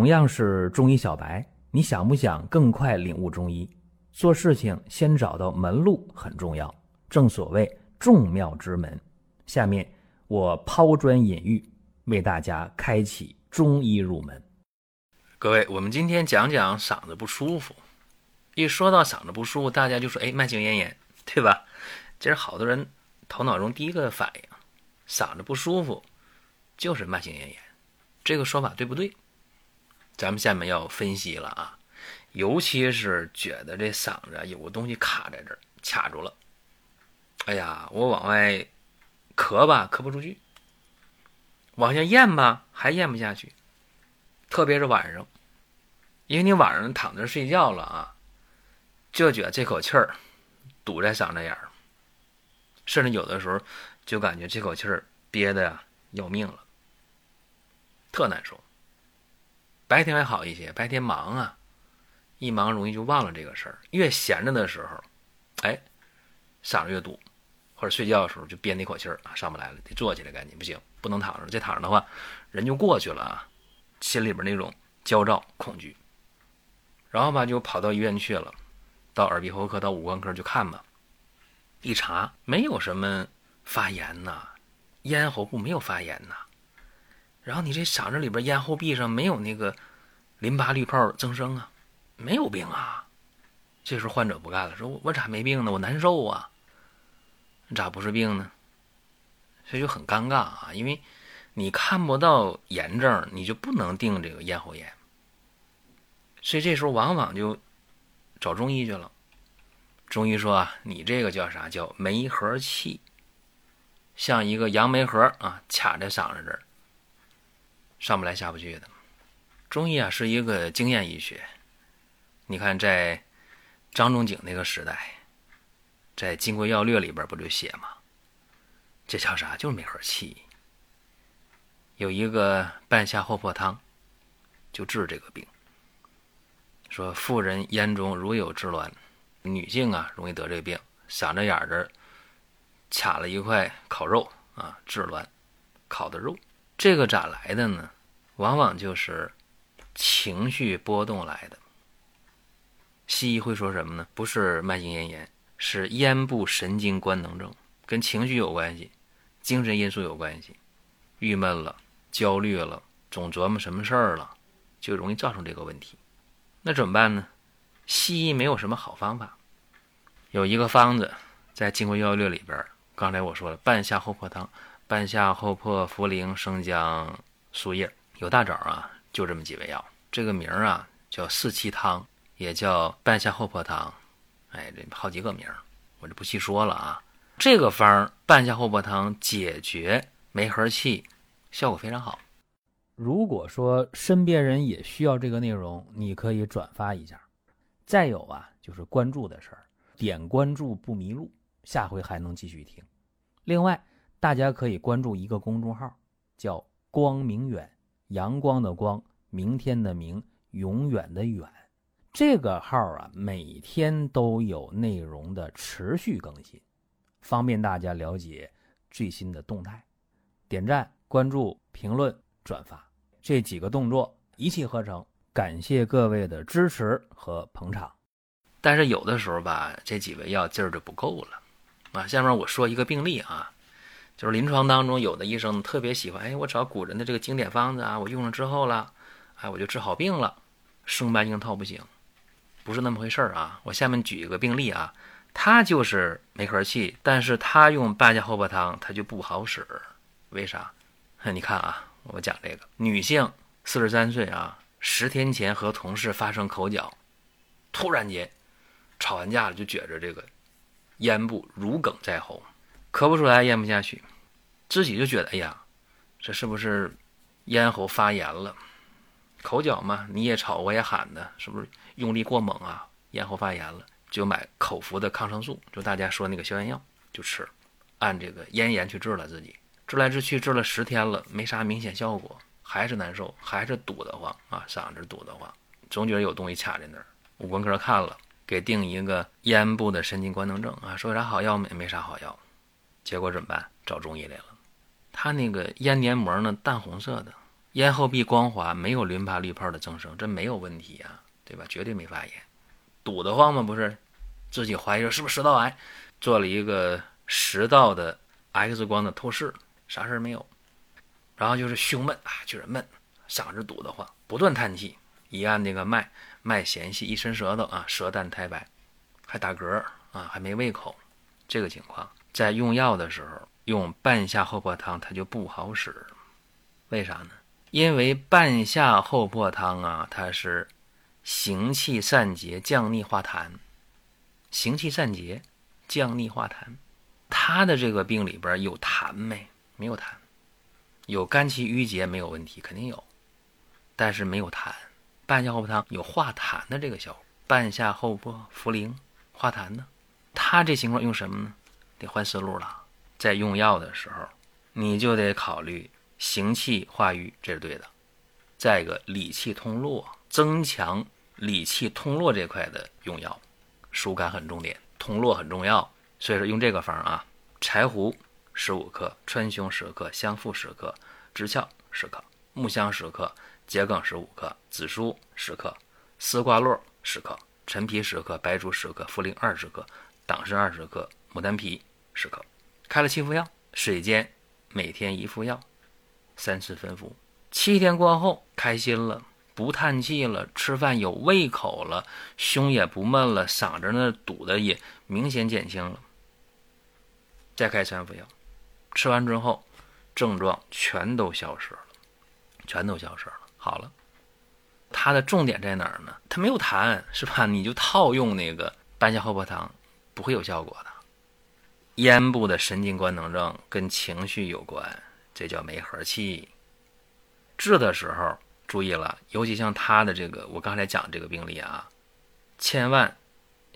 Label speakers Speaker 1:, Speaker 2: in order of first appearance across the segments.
Speaker 1: 同样是中医小白，你想不想更快领悟中医？做事情先找到门路很重要，正所谓众妙之门。下面我抛砖引玉，为大家开启中医入门。
Speaker 2: 各位，我们今天讲讲嗓子不舒服。一说到嗓子不舒服，大家就说：“哎，慢性咽炎，对吧？”其实好多人头脑中第一个反应，嗓子不舒服就是慢性咽炎。这个说法对不对？咱们下面要分析了啊，尤其是觉得这嗓子有个东西卡在这儿，卡住了。哎呀，我往外咳吧，咳不出去；往下咽吧，还咽不下去。特别是晚上，因为你晚上躺着睡觉了啊，就觉得这口气儿堵在嗓子眼儿，甚至有的时候就感觉这口气儿憋的呀要命了，特难受。白天还好一些，白天忙啊，一忙容易就忘了这个事儿。越闲着的时候，哎，嗓子越堵，或者睡觉的时候就憋那口气儿啊上不来了，得坐起来赶紧，不行，不能躺着，再躺着的话人就过去了啊。心里边那种焦躁恐惧，然后吧就跑到医院去了，到耳鼻喉科、到五官科去看吧。一查没有什么发炎呐，咽喉部没有发炎呐。然后你这嗓子里边咽喉壁上没有那个淋巴滤泡增生啊，没有病啊。这时候患者不干了，说我我咋没病呢？我难受啊，咋不是病呢？所以就很尴尬啊，因为。你看不到炎症，你就不能定这个咽喉炎，所以这时候往往就找中医去了。中医说啊，你这个叫啥？叫梅核气，像一个杨梅核啊，卡在嗓子这儿，上不来下不去的。中医啊是一个经验医学，你看在张仲景那个时代，在《金匮要略》里边不就写吗？这叫啥？就是梅核气。有一个半夏厚朴汤，就治这个病。说妇人咽中如有滞挛，女性啊容易得这病，嗓子眼儿这儿卡了一块烤肉啊，滞挛，烤的肉。这个咋来的呢？往往就是情绪波动来的。西医会说什么呢？不是慢性咽炎，是咽部神经官能症，跟情绪有关系，精神因素有关系，郁闷了。焦虑了，总琢磨什么事儿了，就容易造成这个问题。那怎么办呢？西医没有什么好方法。有一个方子在《金匮要略》里边，刚才我说了，半夏厚朴汤，半夏厚朴、茯苓、生姜、树叶，有大枣啊，就这么几味药。这个名儿啊叫四气汤，也叫半夏厚朴汤。哎，这好几个名儿，我就不细说了啊。这个方儿半夏厚朴汤解决梅核气。效果非常好。
Speaker 1: 如果说身边人也需要这个内容，你可以转发一下。再有啊，就是关注的事儿，点关注不迷路，下回还能继续听。另外，大家可以关注一个公众号，叫“光明远”，阳光的光，明天的明，永远的远。这个号啊，每天都有内容的持续更新，方便大家了解最新的动态。点赞。关注、评论、转发这几个动作一气呵成，感谢各位的支持和捧场。
Speaker 2: 但是有的时候吧，这几味药劲儿就不够了啊。下面我说一个病例啊，就是临床当中有的医生特别喜欢，哎，我找古人的这个经典方子啊，我用了之后了，哎，我就治好病了，生搬硬套不行，不是那么回事儿啊。我下面举一个病例啊，他就是梅核气，但是他用半夏厚朴汤，他就不好使，为啥？你看啊，我讲这个女性，四十三岁啊，十天前和同事发生口角，突然间吵完架了，就觉着这个咽部如鲠在喉，咳不出来，咽不下去，自己就觉得哎呀，这是不是咽喉发炎了？口角嘛，你也吵我也喊的，是不是用力过猛啊？咽喉发炎了，就买口服的抗生素，就大家说那个消炎药，就吃，按这个咽炎去治了自己。治来治去治了十天了，没啥明显效果，还是难受，还是堵得慌啊，嗓子堵得慌，总觉得有东西卡在那儿。五官科看了，给定一个咽部的神经官能症啊，说有啥好药没？没啥好药。结果怎么办？找中医来了。他那个咽黏膜呢，淡红色的，咽后壁光滑，没有淋巴滤泡的增生，这没有问题呀，对吧？绝对没发炎。堵得慌吗？不是，自己怀疑说是不是食道癌，做了一个食道的 X 光的透视，啥事儿没有。然后就是胸闷啊，就是闷，嗓子堵得慌，不断叹气。一按那个脉，脉弦细，一伸舌头啊，舌淡苔白，还打嗝啊，还没胃口。这个情况在用药的时候用半夏厚朴汤，它就不好使。为啥呢？因为半夏厚朴汤啊，它是行气散结、降逆化痰。行气散结、降逆化痰，它的这个病里边有痰没？没有痰。有肝气郁结没有问题，肯定有，但是没有痰。半夏厚朴汤有化痰的这个效果。半夏厚朴、茯苓化痰呢？他这情况用什么呢？得换思路了。在用药的时候，你就得考虑行气化瘀，这是对的。再一个，理气通络，增强理气通络这块的用药，疏肝很重点，通络很重要。所以说用这个方啊，柴胡十五克，川芎十克，香附十克，知壳十克，木香十克，桔梗十五克，紫苏十克，丝瓜络十克，陈皮十克，白术十克，茯苓二十克。党参二十克，牡丹皮十克，开了七副药，水煎，每天一副药，三次分服。七天过后，开心了，不叹气了，吃饭有胃口了，胸也不闷了，嗓子那堵的也明显减轻了。再开三副药，吃完之后，症状全都消失了，全都消失了，好了。它的重点在哪儿呢？它没有痰，是吧？你就套用那个半夏厚朴汤。不会有效果的。咽部的神经官能症跟情绪有关，这叫梅核气。治的时候注意了，尤其像他的这个，我刚才讲这个病例啊，千万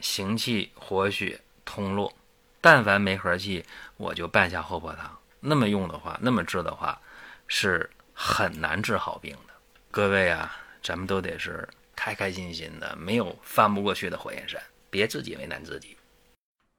Speaker 2: 行气活血通络。但凡没和气，我就半夏厚朴汤。那么用的话，那么治的话，是很难治好病的。各位啊，咱们都得是开开心心的，没有翻不过去的火焰山，别自己为难自己。